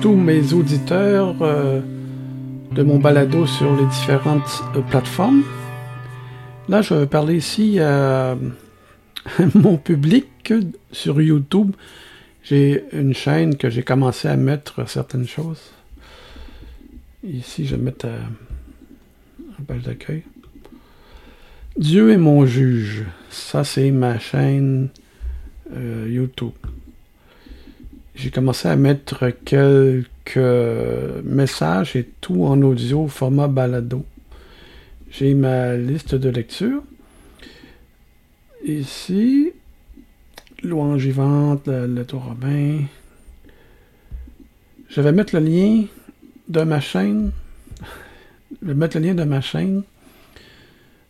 tous mes auditeurs euh, de mon balado sur les différentes euh, plateformes. Là, je vais parler ici à mon public sur YouTube. J'ai une chaîne que j'ai commencé à mettre certaines choses. Ici, je vais mettre euh, un bel d'accueil. Dieu est mon juge. Ça, c'est ma chaîne YouTube j'ai commencé à mettre quelques messages et tout en audio format balado. J'ai ma liste de lecture. Ici, louange vivante, le, le tour Robin. Je vais mettre le lien de ma chaîne. Je vais mettre le lien de ma chaîne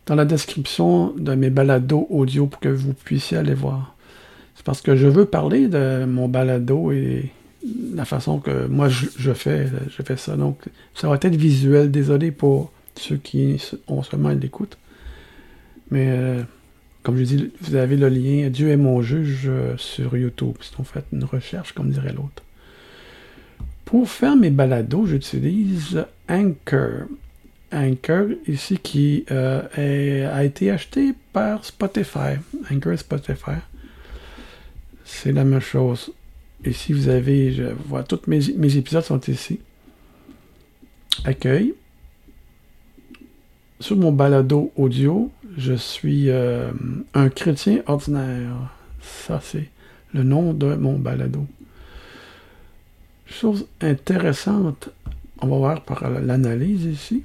dans la description de mes balados audio pour que vous puissiez aller voir. C'est parce que je veux parler de mon balado et la façon que moi je, fais, je fais ça. Donc, ça va être visuel. Désolé pour ceux qui ont seulement l'écoute. Mais euh, comme je dis, vous avez le lien Dieu est mon juge euh, sur YouTube. Si on fait une recherche, comme dirait l'autre. Pour faire mes balados, j'utilise Anchor. Anchor, ici, qui euh, a été acheté par Spotify. Anchor Spotify c'est la même chose. Ici, vous avez, je vois, tous mes, épisodes sont ici. Accueil. Sur mon balado audio, je suis euh, un chrétien ordinaire. Ça, c'est le nom de mon balado. Chose intéressante, on va voir par l'analyse ici.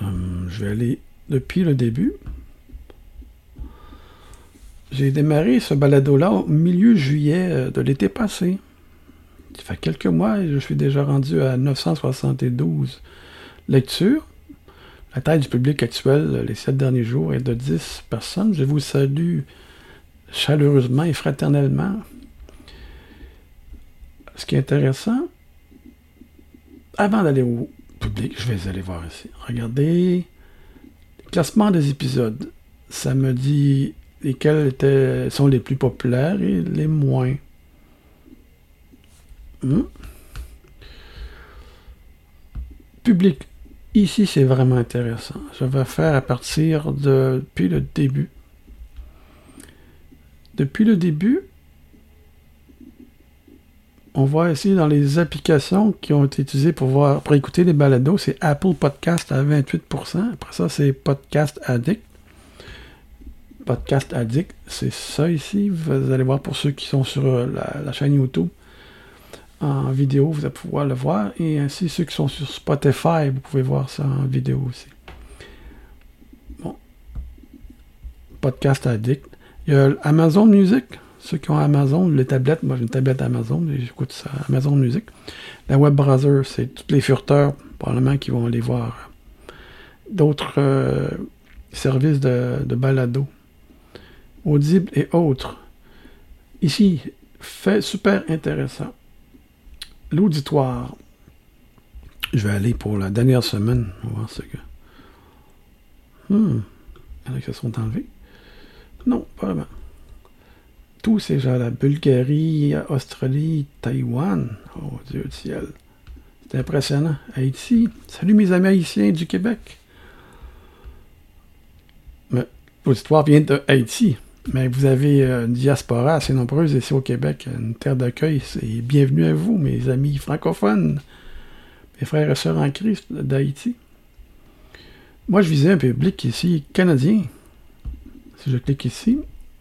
Hum, je vais aller depuis le début. J'ai démarré ce balado-là au milieu juillet euh, de l'été passé. Ça fait quelques mois et je suis déjà rendu à 972 lectures. La taille du public actuel, euh, les sept derniers jours, est de 10 personnes. Je vous salue chaleureusement et fraternellement. Ce qui est intéressant, avant d'aller au public, je vais aller voir ici. Regardez, classement des épisodes. Ça me dit lesquels étaient, sont les plus populaires et les moins. Hmm? Public. Ici, c'est vraiment intéressant. Je vais faire à partir de, depuis le début. Depuis le début, on voit ici dans les applications qui ont été utilisées pour, voir, pour écouter les balados, c'est Apple Podcast à 28%. Après ça, c'est Podcast Addict. Podcast Addict, c'est ça ici. Vous allez voir pour ceux qui sont sur euh, la, chaîne YouTube en vidéo, vous allez pouvoir le voir. Et ainsi, ceux qui sont sur Spotify, vous pouvez voir ça en vidéo aussi. Bon. Podcast Addict. Il y a Amazon Music. Ceux qui ont Amazon, les tablettes, moi j'ai une tablette Amazon, j'écoute ça, Amazon Music. La web browser, c'est tous les furteurs, probablement, qui vont aller voir d'autres euh, services de, de balado. Audible et autres. Ici, fait super intéressant. L'auditoire. Je vais aller pour la dernière semaine. On va voir ce que. Hmm. Il y en sont enlevés. Non, pas vraiment. Tous ces gens-là. Bulgarie, Australie, Taïwan. Oh Dieu du ciel. C'est impressionnant. Haïti. Salut mes amis haïtiens du Québec. Mais l'auditoire vient de Haïti. Mais vous avez euh, une diaspora assez nombreuse ici au Québec, une terre d'accueil. C'est bienvenue à vous, mes amis francophones, mes frères et sœurs en Christ d'Haïti. Moi, je visais un public ici canadien. Si je clique ici,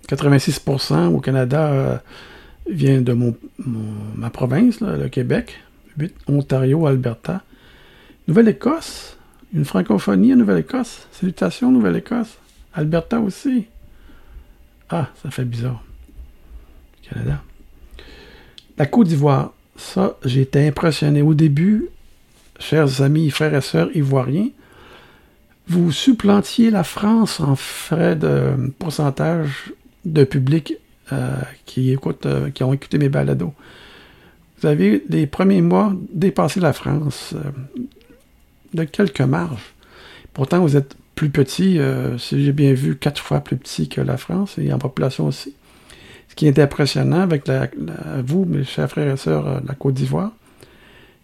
86% au Canada euh, vient de ma province, le Québec. 8, Ontario, Alberta. Nouvelle-Écosse, une francophonie à Nouvelle-Écosse. Salutations, Nouvelle-Écosse. Alberta aussi. Ah, ça fait bizarre. Canada. La Côte d'Ivoire, ça, j'ai été impressionné. Au début, chers amis, frères et sœurs ivoiriens, vous supplantiez la France en frais de pourcentage de public euh, qui, écoute, euh, qui ont écouté mes balados. Vous avez, les premiers mois, dépassé la France euh, de quelques marges. Pourtant, vous êtes plus petit, euh, si j'ai bien vu, quatre fois plus petit que la France, et en population aussi. ce qui est impressionnant avec vous, mes chers frères et sœurs euh, de la Côte d'Ivoire,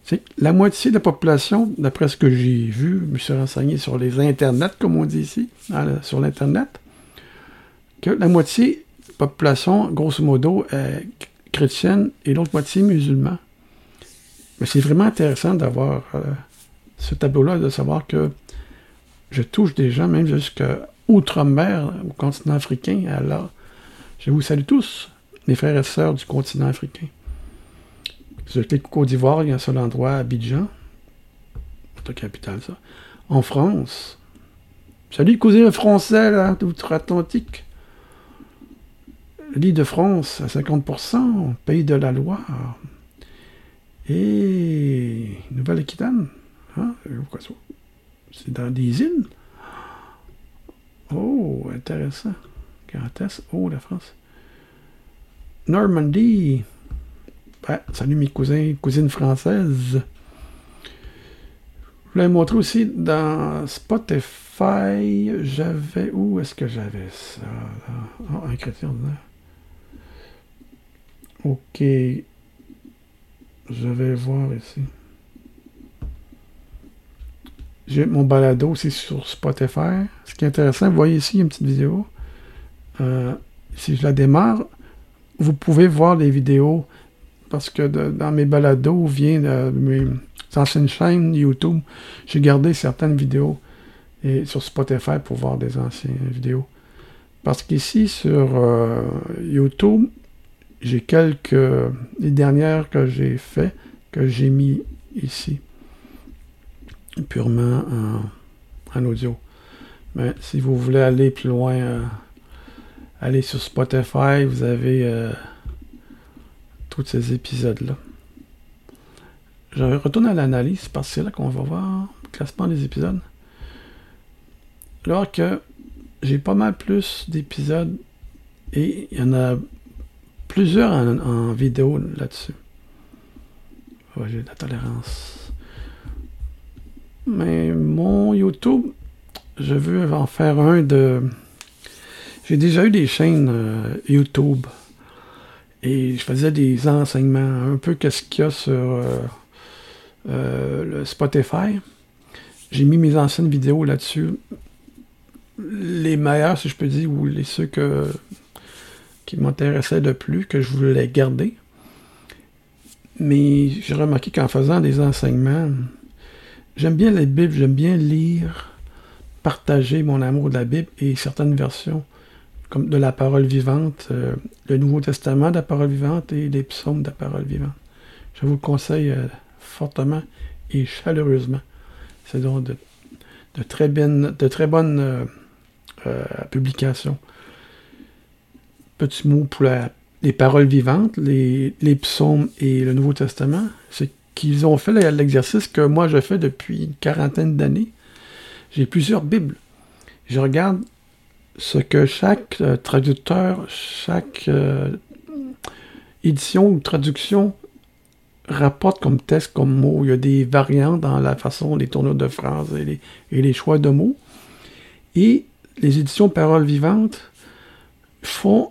c'est que la moitié de la population, d'après ce que j'ai vu, je me suis renseigné sur les internets, comme on dit ici, sur l'Internet, que la moitié de la population, grosso modo, est chrétienne et l'autre moitié musulmane. Mais c'est vraiment intéressant d'avoir euh, ce tableau-là, de savoir que je touche des gens, même jusqu'à outre-mer, au continent africain. Alors, je vous salue tous, mes frères et sœurs du continent africain. Je clique Côte d'Ivoire, il y a un seul endroit, Abidjan. Capitale, ça. En France. Salut, cousin français, là, d'outre-Atlantique. L'île de France à 50%, pays de la Loire. Et Nouvelle-Aquitaine. Hein? C'est dans des îles? Oh, intéressant. Grand Oh, la France. Normandie. Ben, salut mes cousins, cousines françaises. Je voulais montrer aussi dans Spotify, j'avais. Où est-ce que j'avais ça? Oh, un chrétien Ok. Je vais voir ici. Mon balado aussi sur Spotify. Ce qui est intéressant, vous voyez ici une petite vidéo. Euh, si je la démarre, vous pouvez voir les vidéos parce que dans mes balados vient de mes anciennes chaînes YouTube. J'ai gardé certaines vidéos et sur Spotify pour voir des anciennes vidéos. Parce qu'ici sur euh, YouTube, j'ai quelques les dernières que j'ai fait que j'ai mis ici purement en, audio. Mais si vous voulez aller plus loin, euh, allez sur Spotify, vous avez euh, tous ces épisodes-là. Je retourne à l'analyse parce que c'est là qu'on va voir le classement des épisodes. Alors que j'ai pas mal plus d'épisodes et il y en a plusieurs en, vidéo là-dessus. j'ai de la tolérance. Mais mon YouTube, je veux en faire un de. J'ai déjà eu des chaînes euh, YouTube et je faisais des enseignements, un peu qu'est-ce qu'il y a sur euh, euh, le Spotify. J'ai mis mes anciennes vidéos là-dessus. Les meilleurs, si je peux dire, ou les ceux que, qui m'intéressaient le plus, que je voulais garder. Mais j'ai remarqué qu'en faisant des enseignements, J'aime bien la Bible, j'aime bien lire, partager mon amour de la Bible et certaines versions, comme de la parole vivante, euh, le Nouveau Testament de la parole vivante et les psaumes de la parole vivante. Je vous le conseille euh, fortement et chaleureusement. C'est donc de, très, très bonnes euh, publications. Petit mot pour les paroles vivantes, les, psaumes et le Nouveau Testament. Qu'ils ont fait l'exercice que moi je fais depuis une quarantaine d'années. J'ai plusieurs Bibles. Je regarde ce que chaque euh, traducteur, chaque euh, édition ou traduction rapporte comme texte, comme mot. Il y a des variantes dans la façon, les tournures de phrases et les, et les choix de mots. Et les éditions Paroles vivantes font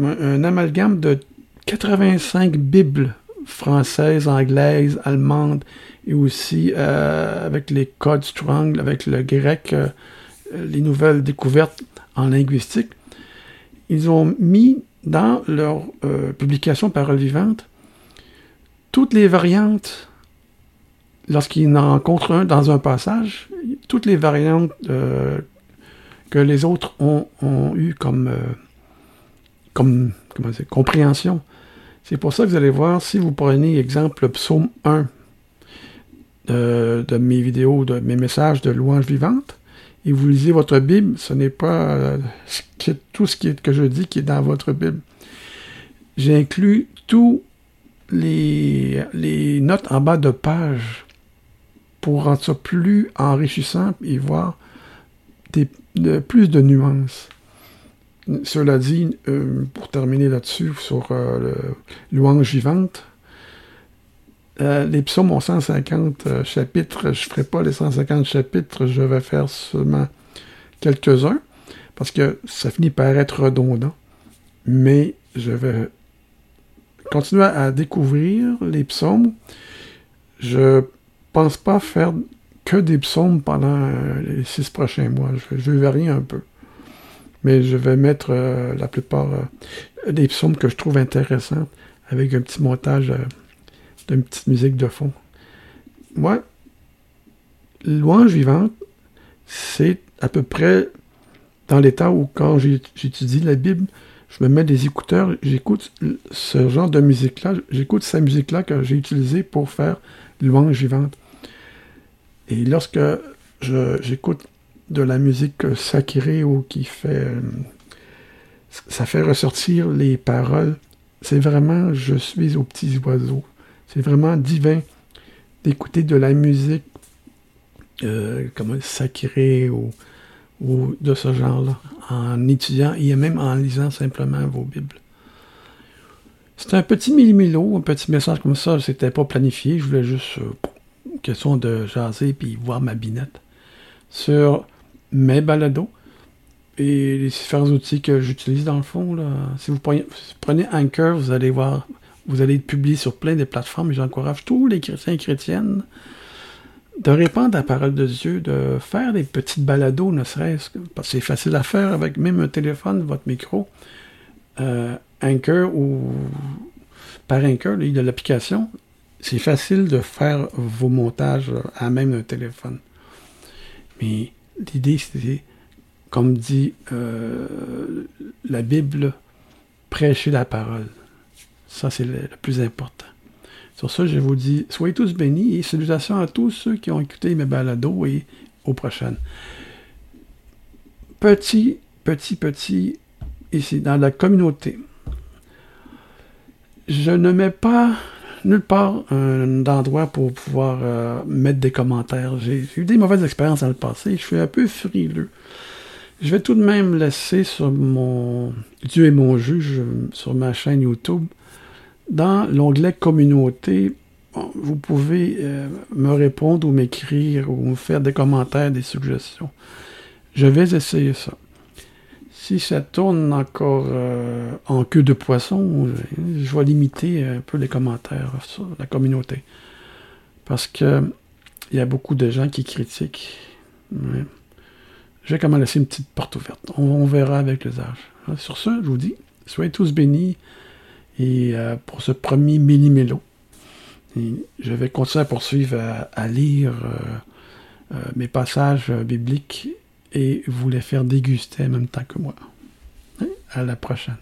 un amalgame de 85 Bibles française, anglaise, allemande, et aussi euh, avec les codes Strong, avec le grec, euh, les nouvelles découvertes en linguistique. Ils ont mis dans leur euh, publication Parole vivante toutes les variantes, lorsqu'ils en rencontrent un dans un passage, toutes les variantes que les autres ont, ont eu comme, compréhension. C'est pour ça que vous allez voir, si vous prenez exemple le psaume 1 de, mes vidéos, de mes messages de louange vivante, et vous lisez votre Bible, ce n'est pas euh, tout ce que je dis qui est dans votre Bible. J'inclus tous les, notes en bas de page pour rendre ça plus enrichissant et voir plus de nuances. Cela dit, euh, pour terminer là-dessus, sur euh, le louange vivante, euh, les psaumes ont 150 chapitres. Je ne ferai pas les 150 chapitres, je vais faire seulement quelques-uns, parce que ça finit par être redondant. Mais je vais continuer à découvrir les psaumes. Je pense pas faire que des psaumes pendant les six prochains mois. Je vais varier un peu. Mais je vais mettre la plupart des psaumes que je trouve intéressants avec un petit montage d'une petite musique de fond. Moi, louange vivante, c'est à peu près dans l'état où quand j'étudie la Bible, je me mets des écouteurs, j'écoute ce genre de musique-là, j'écoute cette musique-là que j'ai utilisée pour faire louange vivante. Et lorsque j'écoute de la musique sacrée ou qui fait... ça fait ressortir les paroles, c'est vraiment je suis aux petits oiseaux. C'est vraiment divin d'écouter de la musique euh, comme sacrée ou, de ce genre-là, en étudiant et même en lisant simplement vos Bibles. C'était un petit millimilo, un petit message comme ça, c'était pas planifié, je voulais juste euh, question de jaser puis voir ma binette sur mes balados et les différents outils que j'utilise dans le fond. Si vous prenez, si vous vous allez voir vous allez être publié sur plein de plateformes j'encourage tous les chrétiens et chrétiennes de répandre la parole de Dieu, de faire des petites balados, ne serait-ce que, parce que c'est facile à faire avec même un téléphone, votre micro, euh, ou par Anchor, il y a l'application. C'est facile de faire vos montages à même un téléphone. Mais l'idée, c'est, comme dit euh, la Bible, prêcher la parole. Ça, c'est le, plus important. Sur ça, je vous dis, soyez tous bénis et salutations à tous ceux qui ont écouté mes balados et aux prochaines. Petit, petit, petit, ici, dans la communauté. Je ne mets pas nulle part un endroit pour pouvoir euh, mettre des commentaires. J'ai eu des mauvaises expériences dans le passé. Je suis un peu frileux. Je vais tout de même laisser sur mon Dieu et mon juge sur ma chaîne YouTube dans l'onglet Communauté, vous pouvez euh, me répondre ou m'écrire ou me faire des commentaires, des suggestions. Je vais essayer ça. Si ça tourne encore euh, en queue de poisson, je vais limiter un peu les commentaires sur la communauté. Parce que il y a beaucoup de gens qui critiquent. Je vais quand même laisser une petite porte ouverte. On, verra avec les âges. Sur ce, je vous dis, soyez tous bénis et euh, pour ce premier mini-mélo. Je vais continuer à poursuivre à, lire euh, mes passages bibliques et vous les faire déguster en même temps que moi. Hein? À la prochaine.